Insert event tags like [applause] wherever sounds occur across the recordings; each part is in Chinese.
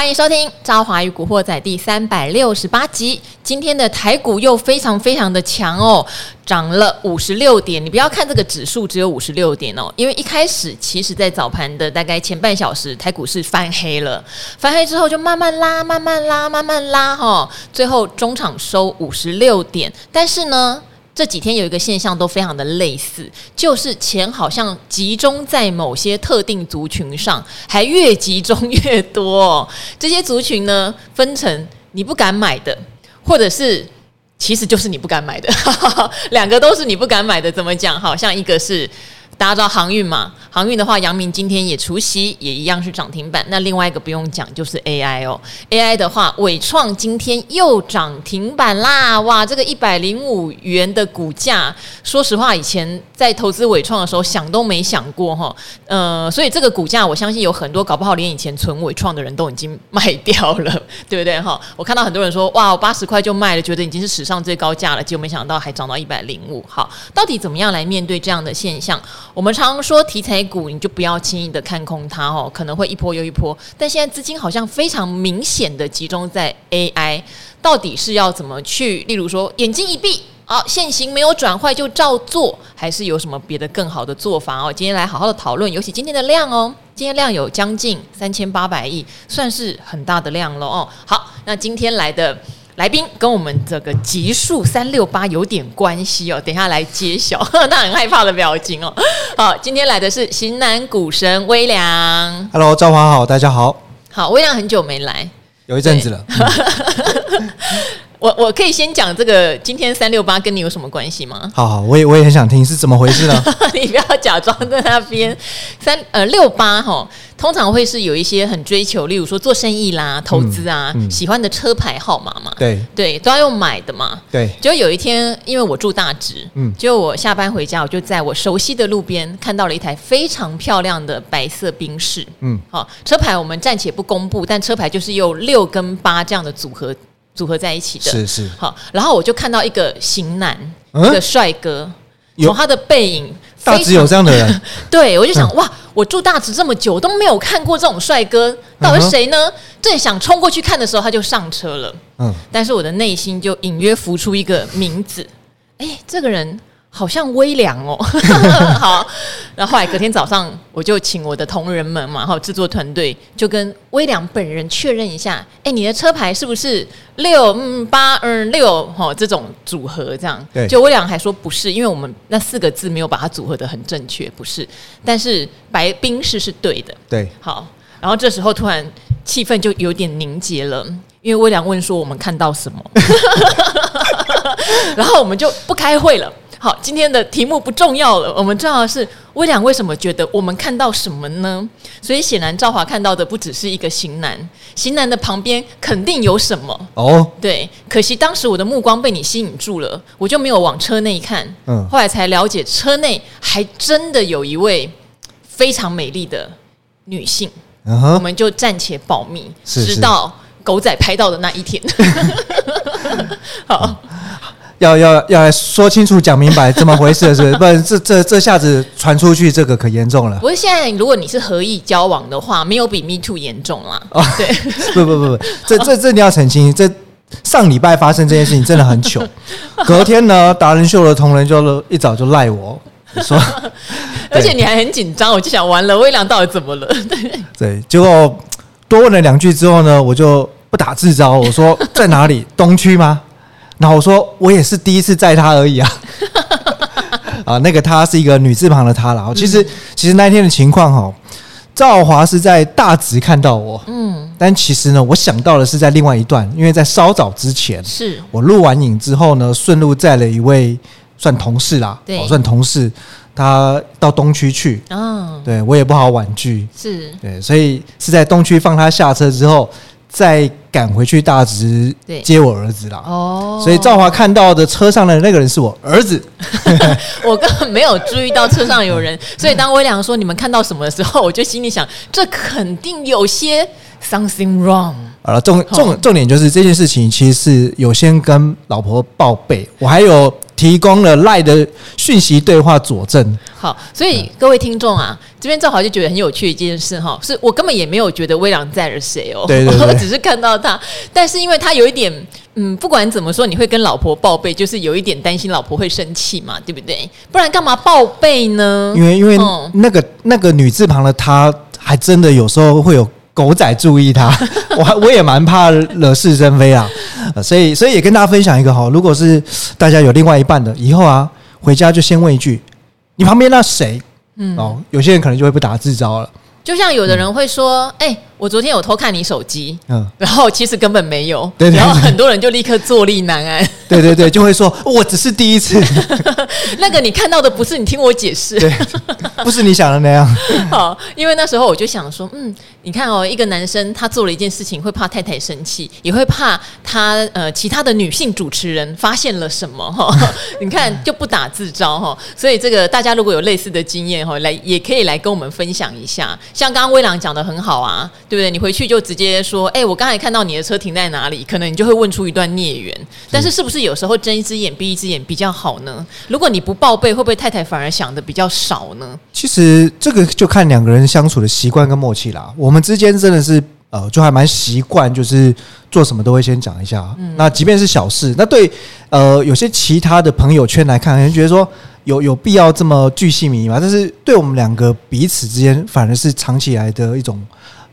欢迎收听《朝华与古惑仔》第三百六十八集。今天的台股又非常非常的强哦，涨了五十六点。你不要看这个指数只有五十六点哦，因为一开始其实在早盘的大概前半小时，台股是翻黑了，翻黑之后就慢慢拉，慢慢拉，慢慢拉哈、最后中场收五十六点。但是呢，这几天有一个现象都非常的类似，就是钱好像集中在某些特定族群上，还越集中越多。这些族群呢，分成你不敢买的，或者是其实就是你不敢买的，两个都是你不敢买的。怎么讲？好像一个是。大家知道航运嘛？航运的话，阳明今天也除夕，也一样是涨停板。那另外一个不用讲，就是 AI 哦。AI 的话，伟创今天又涨停板啦！哇，这个一百零五元的股价，说实话，以前在投资伟创的时候，想都没想过哈。呃，所以这个股价，我相信有很多搞不好连以前存伟创的人都已经卖掉了，[laughs] 对不对哈？我看到很多人说，哇，我八十块就卖了，觉得已经是史上最高价了，结果没想到还涨到一百零五。好，到底怎么样来面对这样的现象？我们常说题材股，你就不要轻易的看空它哦，可能会一波又一波。但现在资金好像非常明显的集中在 AI，到底是要怎么去？例如说，眼睛一闭，啊，现行没有转坏就照做，还是有什么别的更好的做法哦？今天来好好的讨论，尤其今天的量哦，今天量有将近三千八百亿，算是很大的量了哦。好，那今天来的。来宾跟我们这个极速三六八有点关系哦，等一下来揭晓，[laughs] 那很害怕的表情哦。好，今天来的是型男股神威良，Hello，赵华好，大家好。好，威良很久没来，有一阵子了。[laughs] 我我可以先讲这个今天三六八跟你有什么关系吗？好好，我也我也很想听是怎么回事呢？[laughs] 你不要假装在那边三呃六八哈，通常会是有一些很追求，例如说做生意啦、投资啊，嗯嗯、喜欢的车牌号码嘛，对对，都要用买的嘛。对，就有一天，因为我住大直，嗯，就我下班回家，我就在我熟悉的路边看到了一台非常漂亮的白色宾士，嗯，好，车牌我们暂且不公布，但车牌就是有六跟八这样的组合。组合在一起的，是是。好，然后我就看到一个型男，嗯、一个帅哥，从他的背影，大直有这样的人，[laughs] 对我就想、嗯、哇，我住大直这么久都没有看过这种帅哥，到底是谁呢？正想冲过去看的时候，他就上车了，嗯，但是我的内心就隐约浮出一个名字，哎，这个人。好像微凉哦，[laughs] 好，然后后来隔天早上，我就请我的同仁们嘛，哈，制作团队就跟微凉本人确认一下，哎，你的车牌是不是六嗯八嗯六哈这种组合这样？对，就微凉还说不是，因为我们那四个字没有把它组合的很正确，不是，但是白冰士是对的，对，好，然后这时候突然气氛就有点凝结了，因为微凉问说我们看到什么，[laughs] 然后我们就不开会了。好，今天的题目不重要了，我们重要的是威良为什么觉得我们看到什么呢？所以显然赵华看到的不只是一个型男，型男的旁边肯定有什么哦。对，可惜当时我的目光被你吸引住了，我就没有往车内看。嗯，后来才了解车内还真的有一位非常美丽的女性。嗯哼，我们就暂且保密，是是直到狗仔拍到的那一天。[laughs] [laughs] 好。嗯要要要来说清楚、讲明白，怎么回事是不是？[laughs] 不然这这这下子传出去，这个可严重了。不是现在，如果你是合意交往的话，没有比 Me Too 严重啦。哦，对，[laughs] 不不不不，这这这你要澄清。这上礼拜发生这件事情真的很糗。[laughs] 隔天呢，达人秀的同仁就一早就赖我说，而且你还很紧张，我就想完了，威良到底怎么了？对对，结果多问了两句之后呢，我就不打自招，我说在哪里？东区吗？然后我说，我也是第一次载他而已啊，[laughs] 啊，那个他是一个女字旁的他啦。其实，其实那天的情况哈，赵华是在大直看到我，嗯，但其实呢，我想到的是在另外一段，因为在稍早之前，是。我录完影之后呢，顺路载了一位算同事啦，对，算同事，他到东区去，嗯，对我也不好婉拒，是。对，所以是在东区放他下车之后。再赶回去大直接我儿子啦。哦，所以赵华看到的车上的那个人是我儿子，[laughs] 我根本没有注意到车上有人，所以当威良说你们看到什么的时候，我就心里想，这肯定有些 something wrong。好了，重重重点就是这件事情其实是有先跟老婆报备，我还有。提供了赖的讯息对话佐证。好，所以各位听众啊，这边正好就觉得很有趣一件事哈，是我根本也没有觉得微良在了谁哦，对对对，[laughs] 我只是看到他，但是因为他有一点，嗯，不管怎么说，你会跟老婆报备，就是有一点担心老婆会生气嘛，对不对？不然干嘛报备呢？因为因为那个、嗯、那个女字旁的她，还真的有时候会有。狗仔注意他，[laughs] 我还我也蛮怕惹是生非啊，所以所以也跟大家分享一个哈，如果是大家有另外一半的，以后啊回家就先问一句，你旁边那谁？嗯哦，有些人可能就会不打自招了。就像有的人会说，哎、嗯。欸我昨天有偷看你手机，嗯，然后其实根本没有，对，对，对，然后很多人就立刻坐立难安，[laughs] 对对对，就会说我只是第一次，[laughs] 那个你看到的不是，你听我解释，对，不是你想的那样。好，[laughs] 因为那时候我就想说，嗯，你看哦，一个男生他做了一件事情，会怕太太生气，也会怕他呃其他的女性主持人发现了什么哈，你看就不打自招哈，所以这个大家如果有类似的经验哈，来也可以来跟我们分享一下，像刚刚威朗讲的很好啊。对不对？你回去就直接说，哎，我刚才看到你的车停在哪里？可能你就会问出一段孽缘。但是，是不是有时候睁一只眼闭一只眼比较好呢？如果你不报备，会不会太太反而想的比较少呢？其实这个就看两个人相处的习惯跟默契啦。我们之间真的是呃，就还蛮习惯，就是做什么都会先讲一下。嗯，那即便是小事，那对呃有些其他的朋友圈来看，可能觉得说有有必要这么巨细靡遗吗？但是对我们两个彼此之间，反而是藏起来的一种。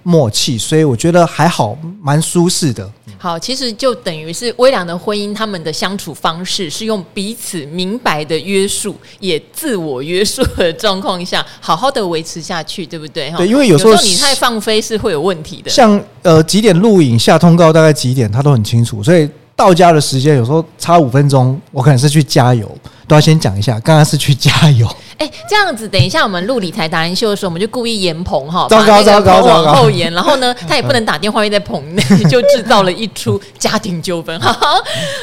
默契，所以我觉得还好，蛮舒适的。好，其实就等于是微良的婚姻，他们的相处方式是用彼此明白的约束，也自我约束的状况下，好好的维持下去，对不对？对，因为有时候，有时候你太放飞是会有问题的。像呃几点录影下通告，大概几点，他都很清楚，所以到家的时间有时候差五分钟，我可能是去加油，都要先讲一下，刚刚是去加油。哎、欸，这样子，等一下我们录理财达人秀的时候，我们就故意延棚哈，糟糕糟糕，往后延，然后呢，[laughs] 他也不能打电话，又在棚内，[laughs] 就制造了一出 [laughs] 家庭纠纷。好，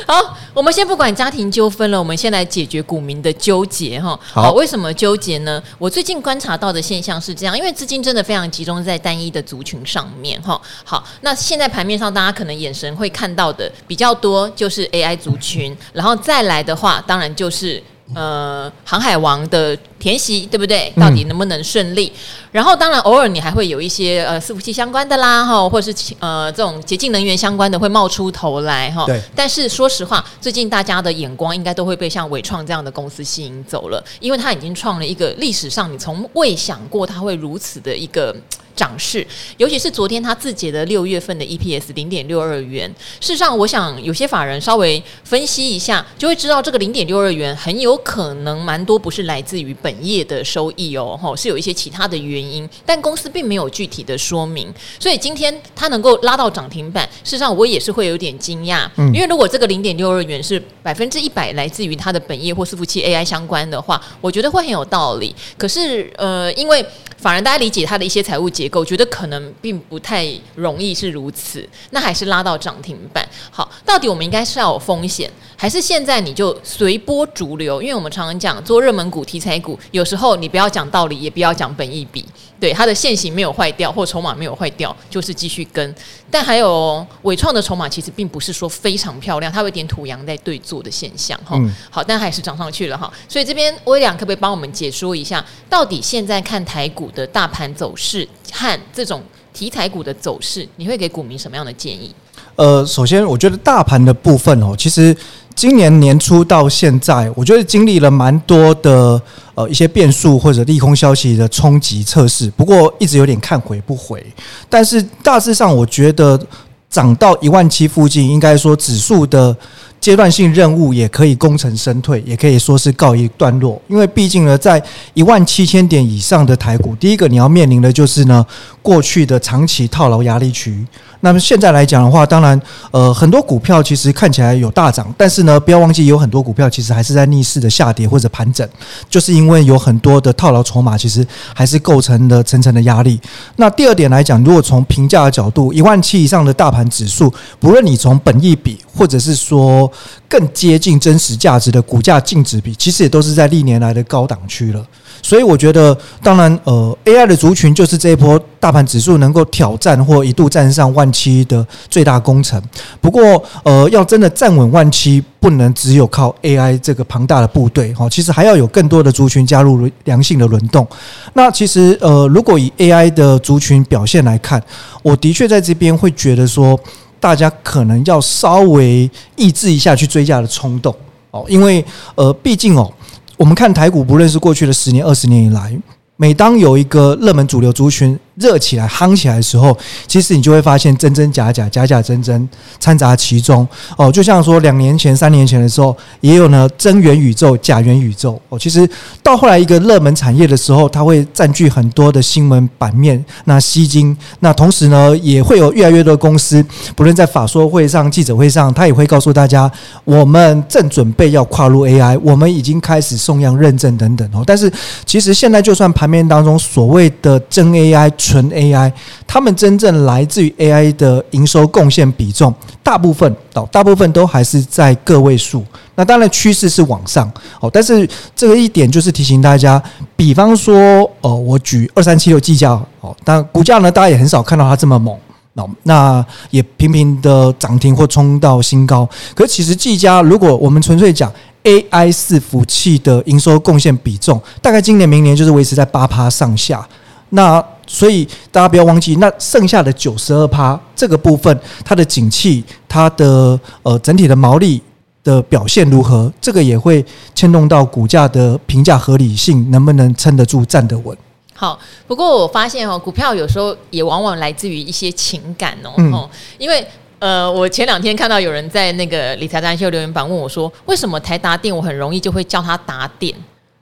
好，我们先不管家庭纠纷了，我们先来解决股民的纠结哈。好，为什么纠结呢？我最近观察到的现象是这样，因为资金真的非常集中在单一的族群上面哈。好，那现在盘面上大家可能眼神会看到的比较多，就是 AI 族群，然后再来的话，当然就是。呃，航海王的填息对不对？到底能不能顺利？嗯、然后当然偶尔你还会有一些呃伺服器相关的啦，哈，或者是呃这种洁净能源相关的会冒出头来哈。对。但是说实话，最近大家的眼光应该都会被像伟创这样的公司吸引走了，因为它已经创了一个历史上你从未想过它会如此的一个。涨势，尤其是昨天他自己的六月份的 EPS 零点六二元。事实上，我想有些法人稍微分析一下，就会知道这个零点六二元很有可能蛮多不是来自于本业的收益哦，吼，是有一些其他的原因，但公司并没有具体的说明。所以今天它能够拉到涨停板，事实上我也是会有点惊讶，因为如果这个零点六二元是百分之一百来自于它的本业或伺服器 AI 相关的话，我觉得会很有道理。可是呃，因为法人大家理解它的一些财务结构，觉得可能并不太容易是如此，那还是拉到涨停板。好，到底我们应该是要有风险，还是现在你就随波逐流？因为我们常常讲做热门股、题材股，有时候你不要讲道理，也不要讲本意比，对它的线型没有坏掉或筹码没有坏掉，就是继续跟。但还有伟创的筹码其实并不是说非常漂亮，它有点土洋在对坐的现象哈。嗯、好，但还是涨上去了哈。所以这边威廉可不可以帮我们解说一下，到底现在看台股的大盘走势和这种题材股的走势，你会给股民什么样的建议？呃，首先我觉得大盘的部分哦，其实今年年初到现在，我觉得经历了蛮多的呃一些变数或者利空消息的冲击测试，不过一直有点看回不回。但是大致上，我觉得涨到一万七附近，应该说指数的。阶段性任务也可以功成身退，也可以说是告一段落。因为毕竟呢，在一万七千点以上的台股，第一个你要面临的就是呢，过去的长期套牢压力区。那么现在来讲的话，当然，呃，很多股票其实看起来有大涨，但是呢，不要忘记有很多股票其实还是在逆势的下跌或者盘整，就是因为有很多的套牢筹码，其实还是构成了层层的压力。那第二点来讲，如果从评价的角度，一万七以上的大盘指数，不论你从本益比或者是说更接近真实价值的股价净值比，其实也都是在历年来的高档区了。所以我觉得，当然，呃，AI 的族群就是这一波大盘指数能够挑战或一度站上万七的最大功臣。不过，呃，要真的站稳万七，不能只有靠 AI 这个庞大的部队哈，其实还要有更多的族群加入良性的轮动。那其实，呃，如果以 AI 的族群表现来看，我的确在这边会觉得说，大家可能要稍微抑制一下去追价的冲动哦，因为，呃，毕竟哦。我们看台股，不论是过去的十年、二十年以来，每当有一个热门主流族群，热起来、夯起来的时候，其实你就会发现真真假假、假假真真掺杂其中哦。就像说两年前、三年前的时候，也有呢真元宇宙、假元宇宙哦。其实到后来一个热门产业的时候，它会占据很多的新闻版面，那吸金。那同时呢，也会有越来越多的公司，不论在法说会上、记者会上，他也会告诉大家，我们正准备要跨入 AI，我们已经开始送样认证等等哦。但是其实现在就算盘面当中所谓的真 AI。纯 AI，他们真正来自于 AI 的营收贡献比重，大部分哦，大部分都还是在个位数。那当然趋势是往上哦，但是这个一点就是提醒大家，比方说哦，我举二三七六技嘉哦，但股价呢，大家也很少看到它这么猛哦，那也频频的涨停或冲到新高。可其实技嘉，如果我们纯粹讲 AI 伺服器的营收贡献比重，大概今年明年就是维持在八趴上下。那所以大家不要忘记，那剩下的九十二趴这个部分，它的景气，它的呃整体的毛利的表现如何，这个也会牵动到股价的评价合理性，能不能撑得住、站得稳。好，不过我发现哦，股票有时候也往往来自于一些情感哦，嗯、因为呃，我前两天看到有人在那个理财达人秀留言板问我说，为什么台达电我很容易就会叫它达电，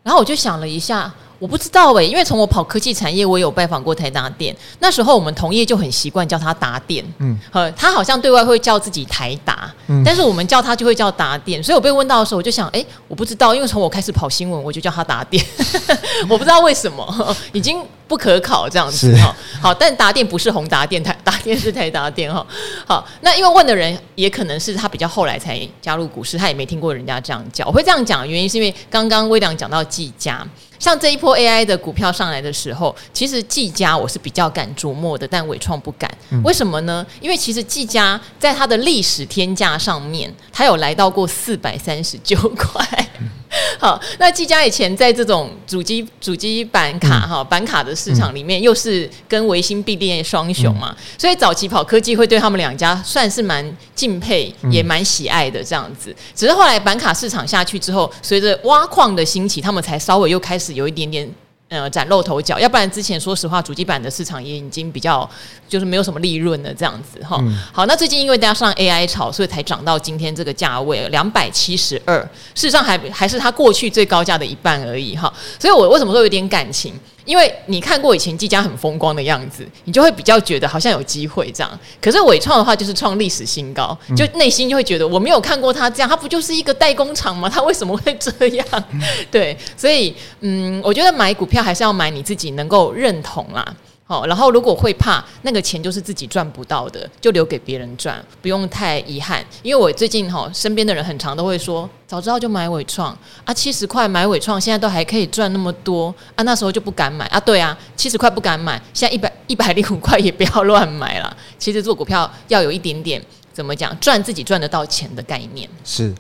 然后我就想了一下。我不知道诶、欸，因为从我跑科技产业，我有拜访过台达电。那时候我们同业就很习惯叫他达电，嗯，呃，他好像对外会叫自己台达，嗯，但是我们叫他就会叫达电。所以我被问到的时候，我就想，哎、欸，我不知道，因为从我开始跑新闻，我就叫他达电，[laughs] 我不知道为什么，[laughs] 已经不可考这样子哈。好，但达电不是宏达电，台达电是台达电哈。好，那因为问的人也可能是他比较后来才加入股市，他也没听过人家这样叫。我会这样讲的原因是因为刚刚威良讲到技嘉。像这一波 AI 的股票上来的时候，其实技嘉我是比较敢琢磨的，但伟创不敢。为什么呢？因为其实技嘉在它的历史天价上面，它有来到过四百三十九块。[laughs] 好，那技嘉以前在这种主机主机板卡哈板卡的市场里面，又是跟维新并列双雄嘛，所以早期跑科技会对他们两家算是蛮敬佩，也蛮喜爱的这样子。只是后来板卡市场下去之后，随着挖矿的兴起，他们才稍微又开始有一点点。呃，崭露头角，要不然之前说实话，主机板的市场也已经比较就是没有什么利润了，这样子哈。嗯、好，那最近因为大家上 AI 炒，所以才涨到今天这个价位两百七十二，事实上还还是它过去最高价的一半而已哈。所以我为什么说有点感情？因为你看过以前技嘉很风光的样子，你就会比较觉得好像有机会这样。可是伟创的话就是创历史新高，就内心就会觉得我没有看过他这样，他不就是一个代工厂吗？他为什么会这样？[laughs] 对，所以嗯，我觉得买股票还是要买你自己能够认同啦。好，然后如果会怕那个钱就是自己赚不到的，就留给别人赚，不用太遗憾。因为我最近哈身边的人很常都会说，早知道就买伟创啊，七十块买伟创，现在都还可以赚那么多啊，那时候就不敢买啊。对啊，七十块不敢买，现在一百一百零五 [laughs] 块也不要乱买了。其实做股票要有一点点怎么讲，赚自己赚得到钱的概念。是。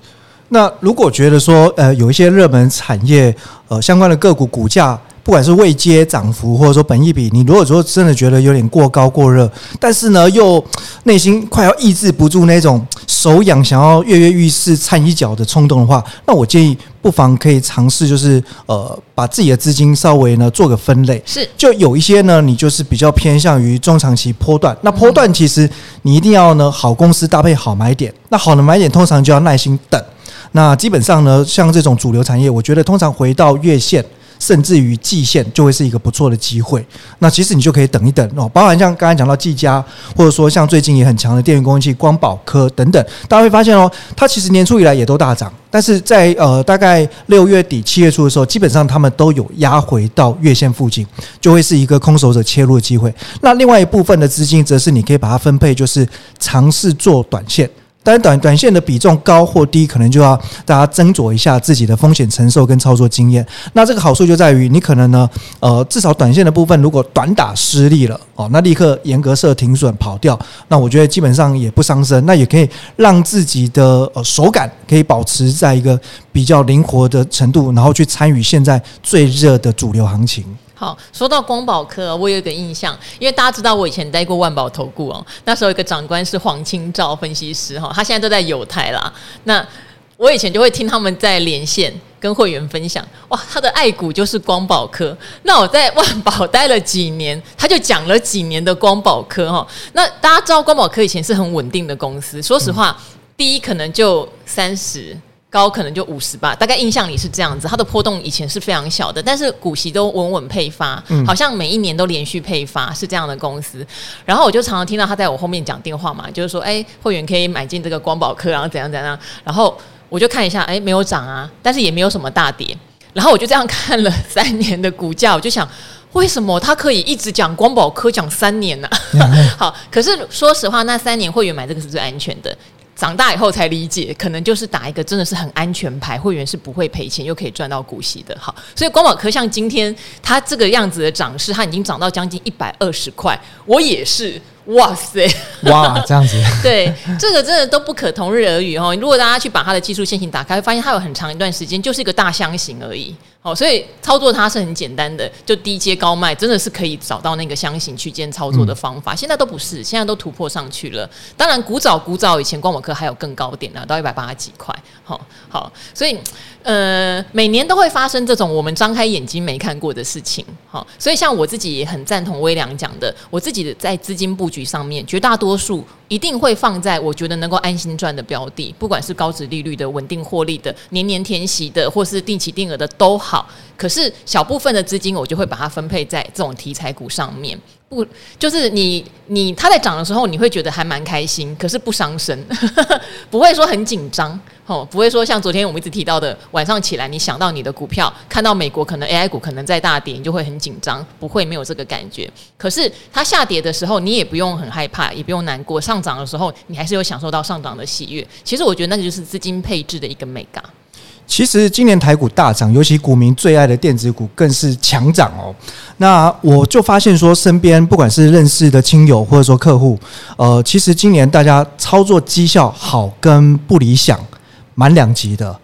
那如果觉得说呃有一些热门产业呃相关的个股股价。不管是未接涨幅，或者说本益比，你如果说真的觉得有点过高过热，但是呢又内心快要抑制不住那种手痒想要跃跃欲试掺一脚的冲动的话，那我建议不妨可以尝试，就是呃把自己的资金稍微呢做个分类。是，就有一些呢，你就是比较偏向于中长期波段。那波段其实你一定要呢好公司搭配好买点，那好的买点通常就要耐心等。那基本上呢，像这种主流产业，我觉得通常回到月线。甚至于季线就会是一个不错的机会，那其实你就可以等一等哦。包含像刚才讲到技嘉，或者说像最近也很强的电源供应器光宝科等等，大家会发现哦，它其实年初以来也都大涨，但是在呃大概六月底七月初的时候，基本上他们都有压回到月线附近，就会是一个空手者切入的机会。那另外一部分的资金则是你可以把它分配，就是尝试做短线。但是短短线的比重高或低，可能就要大家斟酌一下自己的风险承受跟操作经验。那这个好处就在于，你可能呢，呃，至少短线的部分如果短打失利了哦，那立刻严格设停损跑掉，那我觉得基本上也不伤身，那也可以让自己的呃手感可以保持在一个比较灵活的程度，然后去参与现在最热的主流行情。好，说到光宝科，我有一个印象，因为大家知道我以前待过万宝投顾哦，那时候有一个长官是黄清照分析师哈，他现在都在友台啦。那我以前就会听他们在连线跟会员分享，哇，他的爱股就是光宝科。那我在万宝待了几年，他就讲了几年的光宝科哈。那大家知道光宝科以前是很稳定的公司，说实话，第一可能就三十。高可能就五十吧，大概印象里是这样子。它的波动以前是非常小的，但是股息都稳稳配发，嗯、好像每一年都连续配发，是这样的公司。然后我就常常听到他在我后面讲电话嘛，就是说，哎、欸，会员可以买进这个光宝科，然后怎样怎样。然后我就看一下，哎、欸，没有涨啊，但是也没有什么大跌。然后我就这样看了三年的股价，我就想，为什么他可以一直讲光宝科讲三年呢、啊？[laughs] 好，可是说实话，那三年会员买这个是最安全的。长大以后才理解，可能就是打一个真的是很安全牌，会员是不会赔钱又可以赚到股息的。好，所以光宝科像今天它这个样子的涨势，它已经涨到将近一百二十块，我也是，哇塞，哇，这样子，[laughs] 对，这个真的都不可同日而语哦。如果大家去把它的技术线型打开，会发现它有很长一段时间就是一个大箱型而已。哦，所以操作它是很简单的，就低阶高卖，真的是可以找到那个箱型区间操作的方法。嗯、现在都不是，现在都突破上去了。当然，古早古早以前光宝科还有更高点呢，到一百八十几块。好，好，所以呃，每年都会发生这种我们张开眼睛没看过的事情。好，所以像我自己也很赞同威良讲的，我自己在资金布局上面，绝大多数一定会放在我觉得能够安心赚的标的，不管是高值利率的、稳定获利的、年年填息的，或是定期定额的都。好，可是小部分的资金我就会把它分配在这种题材股上面，不就是你你它在涨的时候，你会觉得还蛮开心，可是不伤身，[laughs] 不会说很紧张，哦，不会说像昨天我们一直提到的，晚上起来你想到你的股票，看到美国可能 AI 股可能在大跌，你就会很紧张，不会没有这个感觉。可是它下跌的时候，你也不用很害怕，也不用难过；上涨的时候，你还是有享受到上涨的喜悦。其实我觉得那个就是资金配置的一个美感。其实今年台股大涨，尤其股民最爱的电子股更是强涨哦。那我就发现说，身边不管是认识的亲友或者说客户，呃，其实今年大家操作绩效好跟不理想，蛮两极的。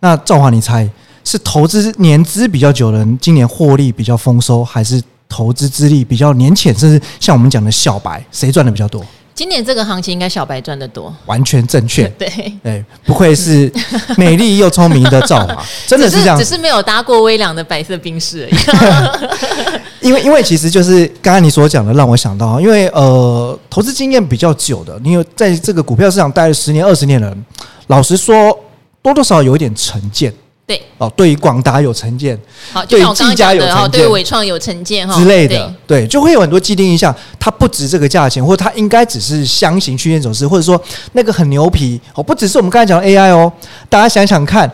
那赵华，你猜是投资年资比较久的人今年获利比较丰收，还是投资资历比较年浅，甚至像我们讲的小白，谁赚的比较多？今年这个行情应该小白赚得多，完全正确。[laughs] 对，对，不愧是 [laughs] 美丽又聪明的兆华，[laughs] 真的是这样，只是没有搭过微凉的白色冰室而已。因为，因为其实就是刚刚你所讲的，让我想到，因为呃，投资经验比较久的，你有在这个股票市场待了十年、二十年的人，老实说，多多少少有一点成见。对哦，对于广达有成见，好，就像我刚刚讲的哈，对伟创有成见哈之类的，对，就会有很多既定印象，它不值这个价钱，或者它应该只是箱型区间走势，或者说那个很牛皮哦，不只是我们刚才讲的 AI 哦，大家想想看，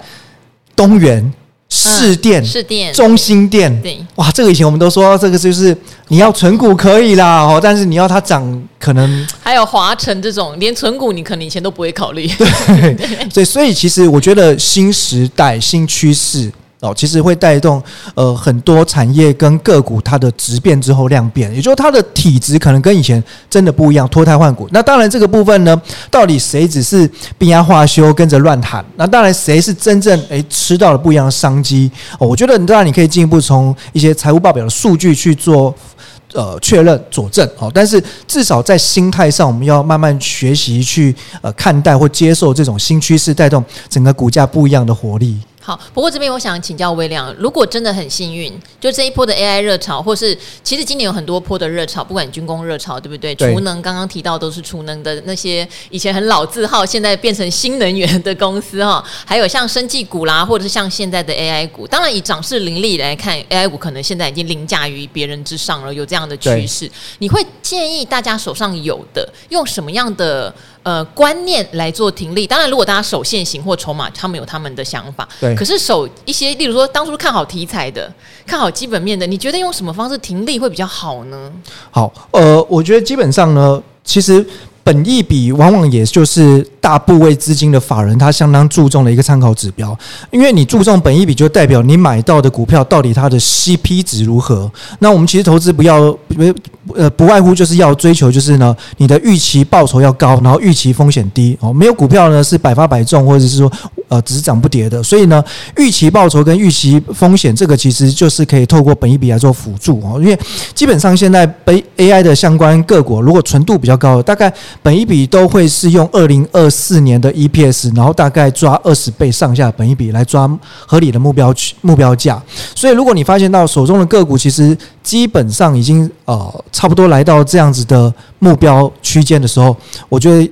东元。士电、士电、中心店，对，哇，这个以前我们都说这个就是你要存股可以啦，哦，但是你要它涨，可能还有华晨这种，连存股你可能以前都不会考虑。对，[laughs] 对，所以其实我觉得新时代、新趋势。哦，其实会带动呃很多产业跟个股它的质变之后量变，也就是它的体质可能跟以前真的不一样，脱胎换骨。那当然这个部分呢，到底谁只是变压化修跟着乱喊？那当然谁是真正诶吃到了不一样的商机？哦，我觉得当然你可以进一步从一些财务报表的数据去做呃确认佐证。哦，但是至少在心态上，我们要慢慢学习去呃看待或接受这种新趋势带动整个股价不一样的活力。好，不过这边我想请教微亮，如果真的很幸运，就这一波的 AI 热潮，或是其实今年有很多波的热潮，不管军工热潮，对不对？储能刚刚提到都是储能的那些以前很老字号，现在变成新能源的公司哈，还有像生技股啦，或者是像现在的 AI 股。当然以涨势凌厉来看，AI 股可能现在已经凌驾于别人之上了，有这样的趋势。你会建议大家手上有的用什么样的？呃，观念来做停利。当然，如果大家手现行或筹码，他们有他们的想法。对。可是守一些，例如说当初看好题材的、看好基本面的，你觉得用什么方式停利会比较好呢？好，呃，我觉得基本上呢，其实本益比往往也就是大部位资金的法人他相当注重的一个参考指标，因为你注重本益比，就代表你买到的股票到底它的 CP 值如何。那我们其实投资不要呃不外乎就是要追求就是呢，你的预期报酬要高，然后预期风险低哦。没有股票呢是百发百中，或者是说呃只涨不跌的。所以呢，预期报酬跟预期风险这个其实就是可以透过本一比来做辅助哦。因为基本上现在被 AI 的相关个股，如果纯度比较高的，大概本一比都会是用二零二四年的 EPS，然后大概抓二十倍上下本一比来抓合理的目标区目标价。所以，如果你发现到手中的个股其实基本上已经呃差不多来到这样子的目标区间的时候，我觉得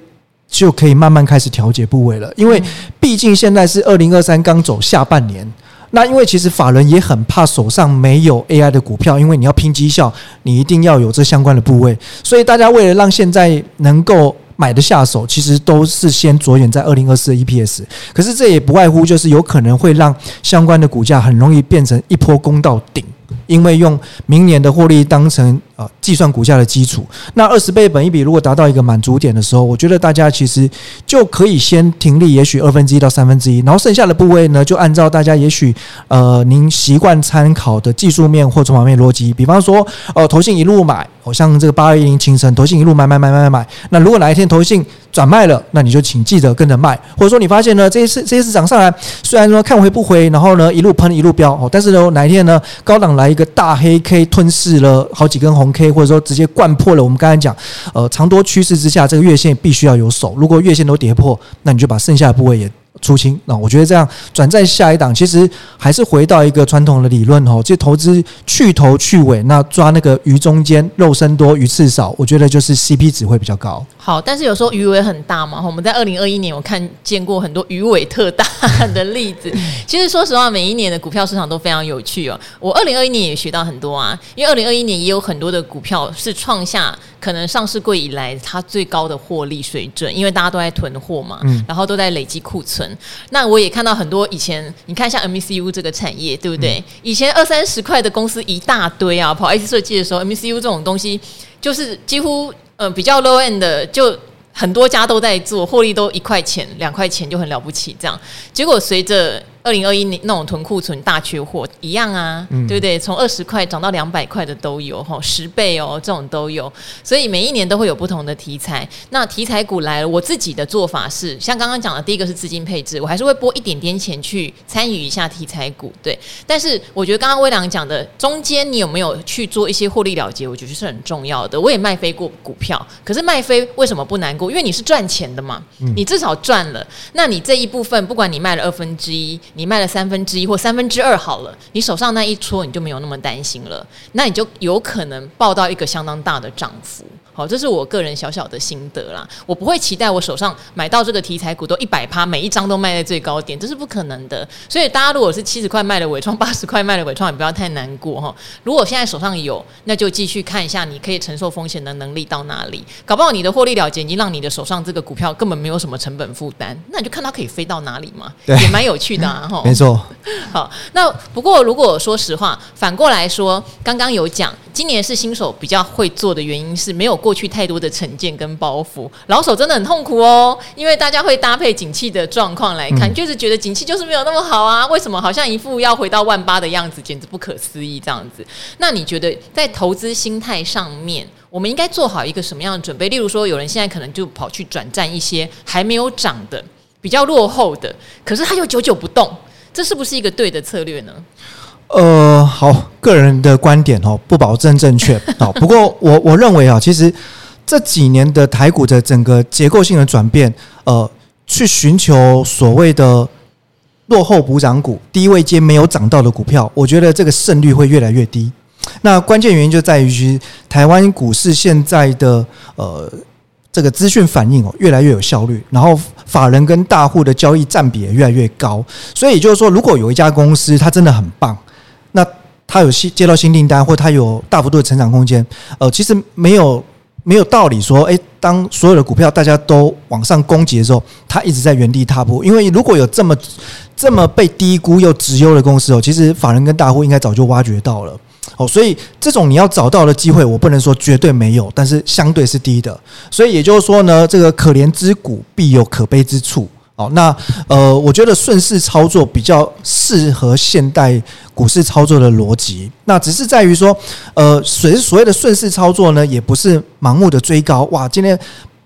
就可以慢慢开始调节部位了。因为毕竟现在是二零二三刚走下半年，那因为其实法人也很怕手上没有 AI 的股票，因为你要拼绩效，你一定要有这相关的部位。所以大家为了让现在能够买得下手，其实都是先着眼在二零二四的 EPS。可是这也不外乎就是有可能会让相关的股价很容易变成一波攻到顶。因为用明年的获利当成呃计算股价的基础，那二十倍本一比如果达到一个满足点的时候，我觉得大家其实就可以先停利，也许二分之一到三分之一，然后剩下的部位呢，就按照大家也许呃您习惯参考的技术面或筹码面逻辑，比方说呃投信一路买，好像这个八二一零清晨投信一路买买买买买买，那如果哪一天投信转卖了，那你就请记得跟着卖，或者说你发现呢这一次这些市场上来，虽然说看回不回，然后呢一路喷一路飙哦，但是呢哪一天呢高档来。一个大黑 K 吞噬了好几根红 K，或者说直接灌破了。我们刚才讲，呃，长多趋势之下，这个月线必须要有手。如果月线都跌破，那你就把剩下的部位也。出清，那我觉得这样转在下一档，其实还是回到一个传统的理论哦，就投资去头去尾，那抓那个鱼中间肉身多鱼刺少，我觉得就是 CP 值会比较高。好，但是有时候鱼尾很大嘛，我们在二零二一年我看见过很多鱼尾特大的例子。[laughs] 其实说实话，每一年的股票市场都非常有趣哦。我二零二一年也学到很多啊，因为二零二一年也有很多的股票是创下可能上市柜以来它最高的获利水准，因为大家都在囤货嘛，然后都在累积库存。那我也看到很多以前，你看像 MCU 这个产业，对不对？以前二三十块的公司一大堆啊，跑 IC 设计的时候，MCU 这种东西就是几乎呃比较 low end 的，就很多家都在做，获利都一块钱、两块钱就很了不起，这样。结果随着二零二一年那种囤库存大缺货一样啊，嗯、对不对？从二十块涨到两百块的都有哈，十倍哦，这种都有。所以每一年都会有不同的题材。那题材股来了，我自己的做法是，像刚刚讲的，第一个是资金配置，我还是会拨一点点钱去参与一下题材股，对。但是我觉得刚刚微良讲的，中间你有没有去做一些获利了结，我觉得是很重要的。我也卖飞过股票，可是卖飞为什么不难过？因为你是赚钱的嘛，你至少赚了。那你这一部分，不管你卖了二分之一。你卖了三分之一或三分之二好了，你手上那一撮你就没有那么担心了，那你就有可能报到一个相当大的涨幅。好，这是我个人小小的心得啦。我不会期待我手上买到这个题材股都一百趴，每一张都卖在最高点，这是不可能的。所以大家如果是七十块卖的伟创，八十块卖的伟创，也不要太难过哈。如果现在手上有，那就继续看一下你可以承受风险的能力到哪里。搞不好你的获利了结已经让你的手上这个股票根本没有什么成本负担，那你就看它可以飞到哪里嘛，也蛮有趣的啊。[laughs] 哈，没错。好，那不过如果说实话，反过来说，刚刚有讲，今年是新手比较会做的原因是没有过去太多的成见跟包袱，老手真的很痛苦哦，因为大家会搭配景气的状况来看，就是觉得景气就是没有那么好啊，为什么好像一副要回到万八的样子，简直不可思议这样子？那你觉得在投资心态上面，我们应该做好一个什么样的准备？例如说，有人现在可能就跑去转战一些还没有涨的、比较落后的，可是他又久久不动。这是不是一个对的策略呢？呃，好，个人的观点哦，不保证正确。[laughs] 好，不过我我认为啊，其实这几年的台股的整个结构性的转变，呃，去寻求所谓的落后补涨股、低位阶没有涨到的股票，我觉得这个胜率会越来越低。那关键原因就在于，台湾股市现在的呃。这个资讯反应哦，越来越有效率，然后法人跟大户的交易占比也越来越高，所以也就是说，如果有一家公司它真的很棒，那它有新接到新订单，或它有大幅度的成长空间，呃，其实没有没有道理说，诶，当所有的股票大家都往上攻击的时候，它一直在原地踏步，因为如果有这么这么被低估又直优的公司哦，其实法人跟大户应该早就挖掘到了。哦，所以这种你要找到的机会，我不能说绝对没有，但是相对是低的。所以也就是说呢，这个可怜之股必有可悲之处。好，那呃，我觉得顺势操作比较适合现代股市操作的逻辑。那只是在于说，呃，所所谓的顺势操作呢，也不是盲目的追高。哇，今天。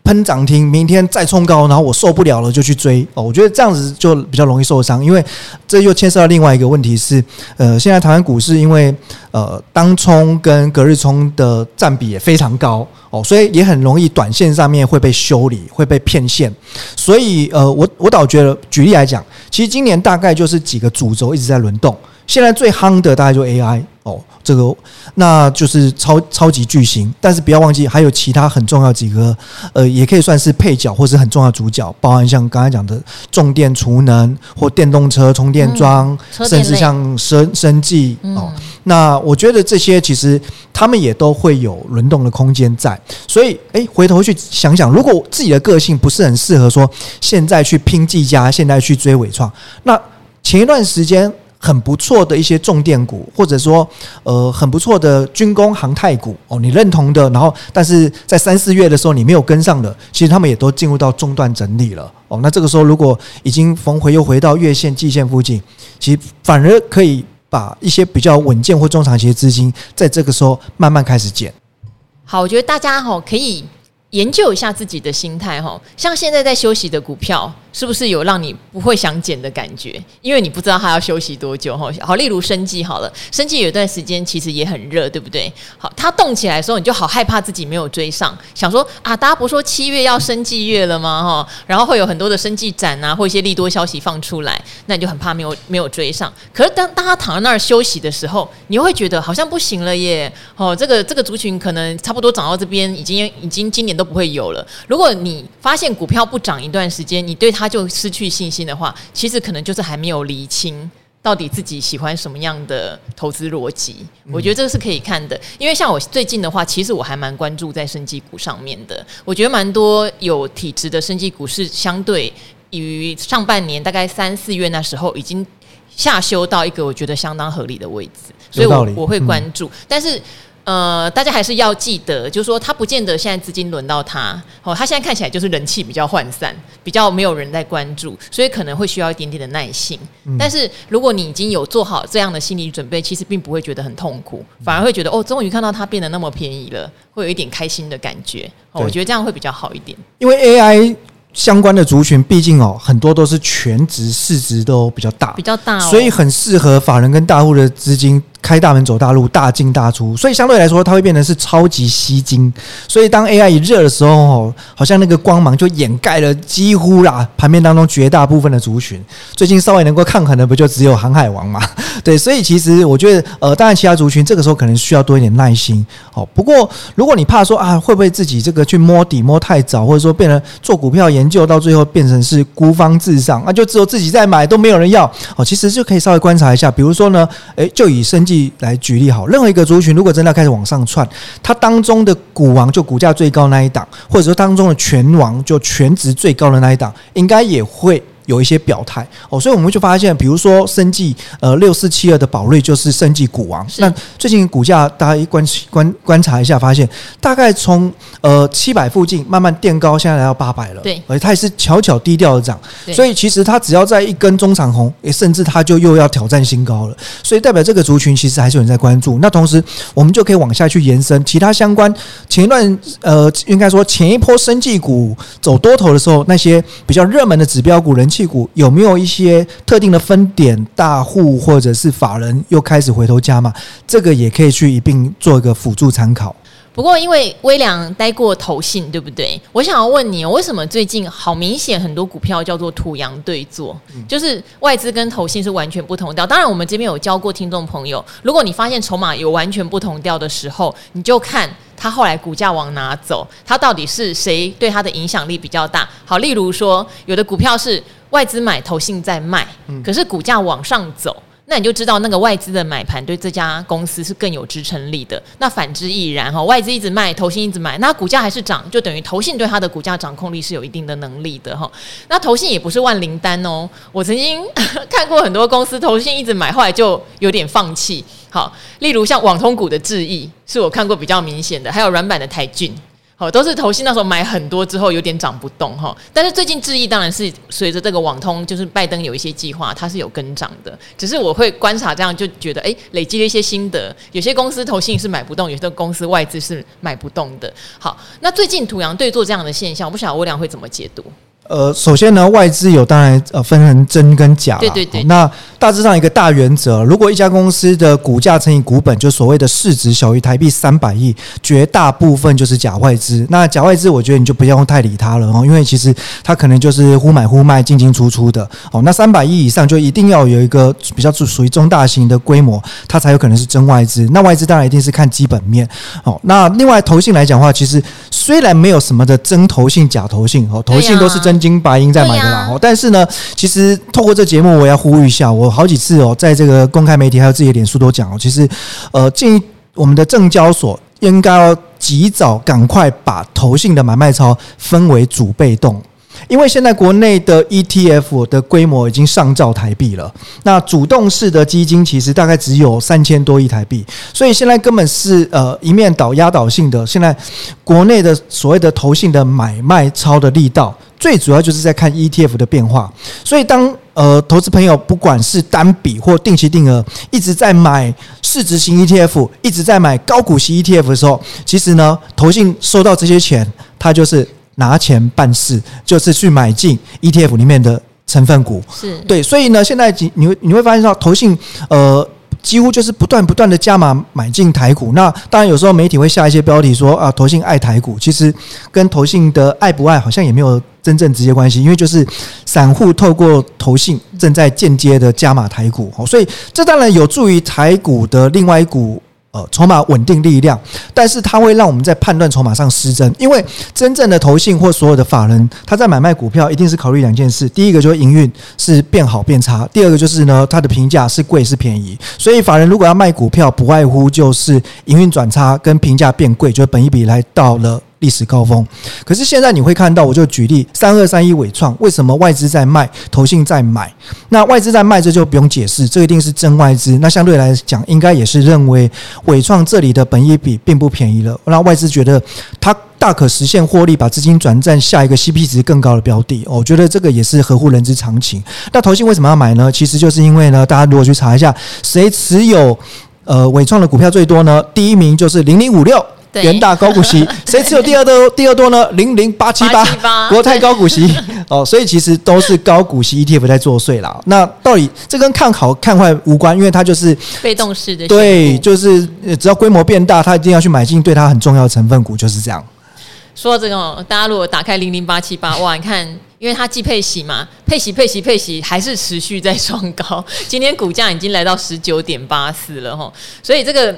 喷涨停，明天再冲高，然后我受不了了就去追哦。我觉得这样子就比较容易受伤，因为这又牵涉到另外一个问题是，呃，现在台湾股市因为呃当冲跟隔日冲的占比也非常高哦，所以也很容易短线上面会被修理，会被骗线。所以呃，我我倒觉得，举例来讲，其实今年大概就是几个主轴一直在轮动。现在最夯的大概就 AI 哦，这个那就是超超级巨星，但是不要忘记还有其他很重要几个，呃，也可以算是配角或是很重要的主角，包含像刚才讲的重电储能或电动车充电桩，嗯、甚至像生生技哦。嗯、那我觉得这些其实他们也都会有轮动的空间在，所以诶，回头去想想，如果自己的个性不是很适合说现在去拼技嘉，现在去追伟创，那前一段时间。很不错的一些重电股，或者说呃很不错的军工航太股哦，你认同的，然后但是在三四月的时候你没有跟上的，其实他们也都进入到中段整理了哦。那这个时候如果已经逢回又回到月线、季线附近，其实反而可以把一些比较稳健或中长期的资金在这个时候慢慢开始减。好，我觉得大家哈可以研究一下自己的心态哈，像现在在休息的股票。是不是有让你不会想减的感觉？因为你不知道它要休息多久哈。好，例如生计好了，生计有一段时间其实也很热，对不对？好，它动起来的时候，你就好害怕自己没有追上，想说啊，大家不说七月要生计月了吗？哈，然后会有很多的生计展啊，或一些利多消息放出来，那你就很怕没有没有追上。可是当当他躺在那儿休息的时候，你又会觉得好像不行了耶。哦，这个这个族群可能差不多涨到这边，已经已经今年都不会有了。如果你发现股票不涨一段时间，你对它。他就失去信心的话，其实可能就是还没有厘清到底自己喜欢什么样的投资逻辑。我觉得这个是可以看的，因为像我最近的话，其实我还蛮关注在生技股上面的。我觉得蛮多有体质的生技股是相对于上半年大概三四月那时候已经下修到一个我觉得相当合理的位置，所以我我会关注，但是。呃，大家还是要记得，就是说，他不见得现在资金轮到他哦，他现在看起来就是人气比较涣散，比较没有人在关注，所以可能会需要一点点的耐心。嗯、但是，如果你已经有做好这样的心理准备，其实并不会觉得很痛苦，反而会觉得哦，终于看到它变得那么便宜了，会有一点开心的感觉。哦、我觉得这样会比较好一点。因为 AI 相关的族群，毕竟哦，很多都是全职市值都比较大，比较大、哦，所以很适合法人跟大户的资金。开大门走大路，大进大出，所以相对来说，它会变成是超级吸金。所以当 AI 一热的时候，好像那个光芒就掩盖了几乎啦盘面当中绝大部分的族群。最近稍微能够抗衡的，不就只有航海王嘛？[laughs] 对，所以其实我觉得，呃，当然其他族群这个时候可能需要多一点耐心。哦，不过如果你怕说啊，会不会自己这个去摸底摸太早，或者说变成做股票研究到最后变成是孤芳自赏，那就只有自己在买，都没有人要。哦，其实就可以稍微观察一下，比如说呢，诶，就以生来举例好，任何一个族群如果真的开始往上窜，它当中的股王就股价最高那一档，或者说当中的权王就全职最高的那一档，应该也会。有一些表态哦，所以我们就发现，比如说生技，呃，六四七二的宝瑞就是生技股王。那最近股价大家一观观观察一下，发现大概从呃七百附近慢慢垫高，现在来到八百了。对，而且它也是悄悄低调的涨。对所以其实它只要在一根中长红，也，甚至它就又要挑战新高了。所以代表这个族群其实还是有人在关注。那同时，我们就可以往下去延伸其他相关前一段呃，应该说前一波生技股走多头的时候，那些比较热门的指标股人。气股有没有一些特定的分点大户或者是法人又开始回头加码？这个也可以去一并做一个辅助参考。不过，因为微良待过投信，对不对？我想要问你，为什么最近好明显很多股票叫做土洋对坐，就是外资跟投信是完全不同调。当然，我们这边有教过听众朋友，如果你发现筹码有完全不同调的时候，你就看它后来股价往哪走，它到底是谁对它的影响力比较大。好，例如说，有的股票是外资买，投信在卖，可是股价往上走。那你就知道那个外资的买盘对这家公司是更有支撑力的。那反之亦然哈，外资一直卖，投信一直买，那股价还是涨，就等于投信对它的股价掌控力是有一定的能力的哈。那投信也不是万灵丹哦，我曾经 [laughs] 看过很多公司投信一直买，后来就有点放弃。好，例如像网通股的智易，是我看过比较明显的，还有软板的台郡。都是投信那时候买很多之后有点涨不动哈，但是最近智易当然是随着这个网通，就是拜登有一些计划，它是有跟涨的。只是我会观察这样就觉得，哎，累积了一些心得，有些公司投信是买不动，有些公司外资是买不动的。好，那最近土洋对做这样的现象，我不晓得我俩会怎么解读。呃，首先呢，外资有当然呃分成真跟假，对对对。那大致上一个大原则，如果一家公司的股价乘以股本，就所谓的市值小于台币三百亿，绝大部分就是假外资。那假外资，我觉得你就不要太理它了哦，因为其实它可能就是忽买忽卖，进进出出的哦。那三百亿以上就一定要有一个比较属于中大型的规模，它才有可能是真外资。那外资当然一定是看基本面哦。那另外投信来讲的话，其实虽然没有什么的真投信、假投信哦，投信都是真。真金白银在买的啦，哦，但是呢，其实透过这节目，我要呼吁一下，我好几次哦，在这个公开媒体还有自己的脸书都讲哦，其实，呃，建议我们的证交所应该要及早赶快把投信的买卖操分为主被动。因为现在国内的 ETF 的规模已经上兆台币了，那主动式的基金其实大概只有三千多亿台币，所以现在根本是呃一面倒压倒性的。现在国内的所谓的投信的买卖超的力道，最主要就是在看 ETF 的变化。所以当呃投资朋友不管是单笔或定期定额一直在买市值型 ETF，一直在买高股息 ETF 的时候，其实呢投信收到这些钱，它就是。拿钱办事，就是去买进 ETF 里面的成分股，是对，所以呢，现在你会你会发现到投信呃几乎就是不断不断的加码买进台股。那当然有时候媒体会下一些标题说啊，投信爱台股，其实跟投信的爱不爱好像也没有真正直接关系，因为就是散户透过投信正在间接的加码台股，所以这当然有助于台股的另外一股。呃，筹码稳定力量，但是它会让我们在判断筹码上失真，因为真正的投信或所有的法人，他在买卖股票一定是考虑两件事：第一个就是营运是变好变差；第二个就是呢，它的评价是贵是便宜。所以法人如果要卖股票，不外乎就是营运转差跟评价变贵，就是本益比来到了。历史高峰，可是现在你会看到，我就举例三二三一伟创，为什么外资在卖，投信在买？那外资在卖，这就不用解释，这一定是真外资。那相对来讲，应该也是认为伟创这里的本益比并不便宜了。那外资觉得它大可实现获利，把资金转战下一个 CP 值更高的标的。我觉得这个也是合乎人之常情。那投信为什么要买呢？其实就是因为呢，大家如果去查一下，谁持有呃伟创的股票最多呢？第一名就是零零五六。元大高股息，[laughs] 谁持有第二多？第二多呢？零零八七八，国泰高股息 [laughs] 哦，所以其实都是高股息 ETF 在作祟啦。那到底这跟看好看坏无关，因为它就是被动式的，对，就是只要规模变大，它一定要去买进对它很重要的成分股，就是这样。说到这个哦，大家如果打开零零八七八，哇，你看，因为它既配息嘛，配息配息配息，还是持续在创高，今天股价已经来到十九点八四了哈，所以这个。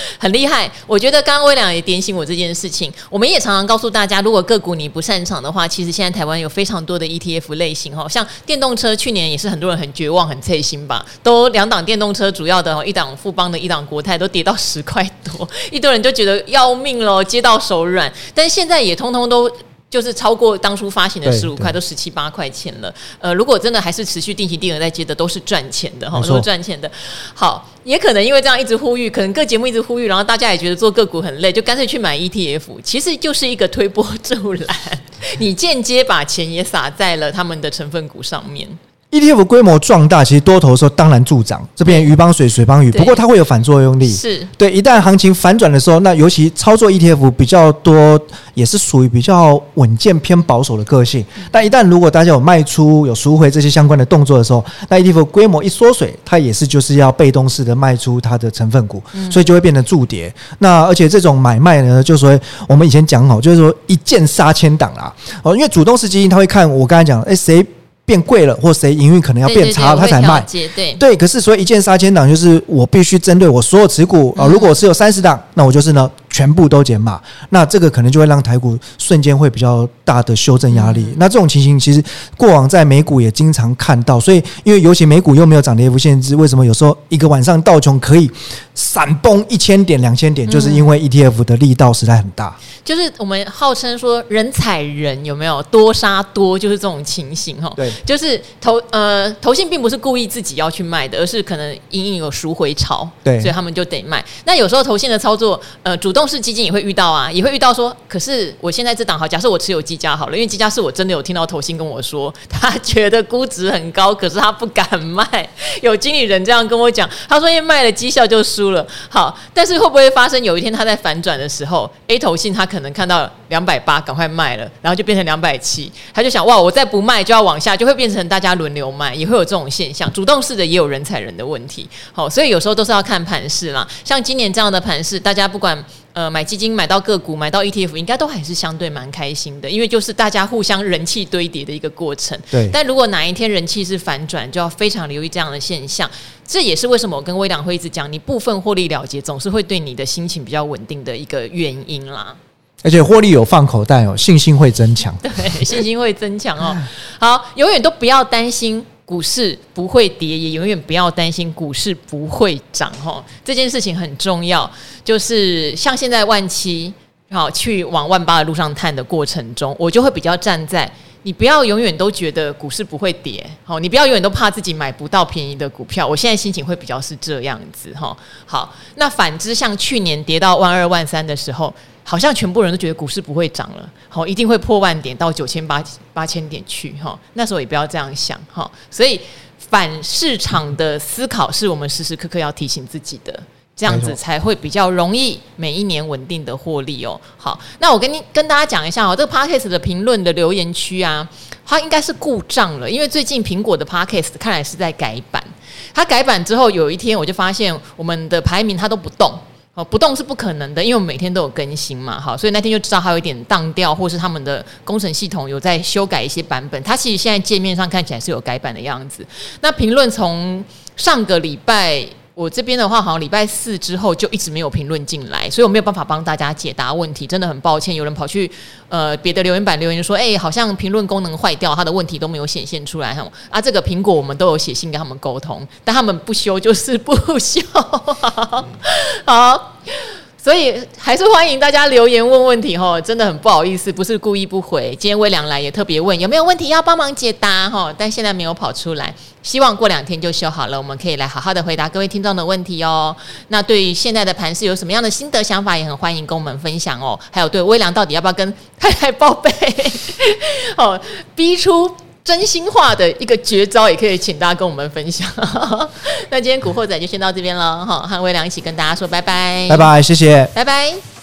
[laughs] 很厉害，我觉得刚刚威廉也点醒我这件事情。我们也常常告诉大家，如果个股你不擅长的话，其实现在台湾有非常多的 ETF 类型哈，像电动车，去年也是很多人很绝望、很脆心吧，都两档电动车主要的，一档富邦的，一档国泰都跌到十块多，一堆人就觉得要命喽，接到手软。但现在也通通都。就是超过当初发行的十五块，都十七八块钱了。呃，如果真的还是持续定期定额在接的，都是赚钱的哈，都是赚钱的。好，也可能因为这样一直呼吁，可能各节目一直呼吁，然后大家也觉得做个股很累，就干脆去买 ETF。其实就是一个推波助澜，你间接把钱也撒在了他们的成分股上面。ETF 规模壮大，其实多头的时候当然助涨，这边鱼帮水，水帮鱼。不过它会有反作用力，是对。一旦行情反转的时候，那尤其操作 ETF 比较多，也是属于比较稳健偏保守的个性。但一旦如果大家有卖出、有赎回这些相关的动作的时候，那 ETF 规模一缩水，它也是就是要被动式的卖出它的成分股，所以就会变成助跌。那而且这种买卖呢，就是说我们以前讲好，就是说一键杀千档啦。哦，因为主动式基金它会看我刚才讲，诶谁。变贵了，或谁营运可能要变差，他才卖。对对，可是所以一键杀千档，就是我必须针对我所有持股啊、呃，如果我是有三十档，那我就是呢。全部都减码，那这个可能就会让台股瞬间会比较大的修正压力。嗯、那这种情形其实过往在美股也经常看到，所以因为尤其美股又没有涨跌幅限制，为什么有时候一个晚上道琼可以闪崩一千点、两千点，就是因为 ETF 的力道实在很大。就是我们号称说人踩人有没有多杀多，就是这种情形哈。对，就是投呃投信并不是故意自己要去卖的，而是可能隐隐有赎回潮，对，所以他们就得卖。那有时候投信的操作，呃，主动式基金也会遇到啊，也会遇到说，可是我现在这档好，假设我持有技嘉好了，因为技嘉是我真的有听到投信跟我说，他 [laughs] 觉得估值很高，可是他不敢卖。有经理人这样跟我讲，他说因为卖了绩效就输了。好，但是会不会发生有一天他在反转的时候，A 投信他可能看到两百八，赶快卖了，然后就变成两百七，他就想哇，我再不卖就要往下，就会变成大家轮流卖，也会有这种现象。主动式的也有人踩人的问题。好，所以有时候都是要看盘势啦。像今年这样的盘势，大不管。呃，买基金买到个股，买到 ETF，应该都还是相对蛮开心的，因为就是大家互相人气堆叠的一个过程。对。但如果哪一天人气是反转，就要非常留意这样的现象。这也是为什么我跟威良会一直讲，你部分获利了结，总是会对你的心情比较稳定的一个原因啦。而且获利有放口袋哦，信心会增强。对，信心会增强哦。好，永远都不要担心。股市不会跌，也永远不要担心股市不会涨哈。这件事情很重要，就是像现在万七好去往万八的路上探的过程中，我就会比较站在你不要永远都觉得股市不会跌，好，你不要永远都怕自己买不到便宜的股票。我现在心情会比较是这样子哈。好，那反之，像去年跌到万二万三的时候。好像全部人都觉得股市不会涨了，好，一定会破万点到九千八八千点去，哈，那时候也不要这样想，哈，所以反市场的思考是我们时时刻刻要提醒自己的，这样子才会比较容易每一年稳定的获利哦。好，那我跟你跟大家讲一下哦，这个 Podcast 的评论的留言区啊，它应该是故障了，因为最近苹果的 Podcast 看来是在改版，它改版之后有一天我就发现我们的排名它都不动。哦，不动是不可能的，因为我每天都有更新嘛，好，所以那天就知道它有一点当掉，或是他们的工程系统有在修改一些版本。它其实现在界面上看起来是有改版的样子。那评论从上个礼拜。我这边的话，好像礼拜四之后就一直没有评论进来，所以我没有办法帮大家解答问题，真的很抱歉。有人跑去呃别的留言板留言说，哎、好像评论功能坏掉，他的问题都没有显现出来哈。啊，这个苹果我们都有写信跟他们沟通，但他们不修就是不 [laughs] 修。好。所以还是欢迎大家留言问问题哈，真的很不好意思，不是故意不回。今天微良来也特别问有没有问题要帮忙解答哈，但现在没有跑出来，希望过两天就修好了，我们可以来好好的回答各位听众的问题哦。那对于现在的盘势有什么样的心得想法，也很欢迎跟我们分享哦。还有对微良到底要不要跟太太报备 [laughs] 哦，逼出。真心话的一个绝招，也可以请大家跟我们分享。[laughs] 那今天古惑仔就先到这边了，哈，和微良一起跟大家说拜拜，拜拜，谢谢，拜拜。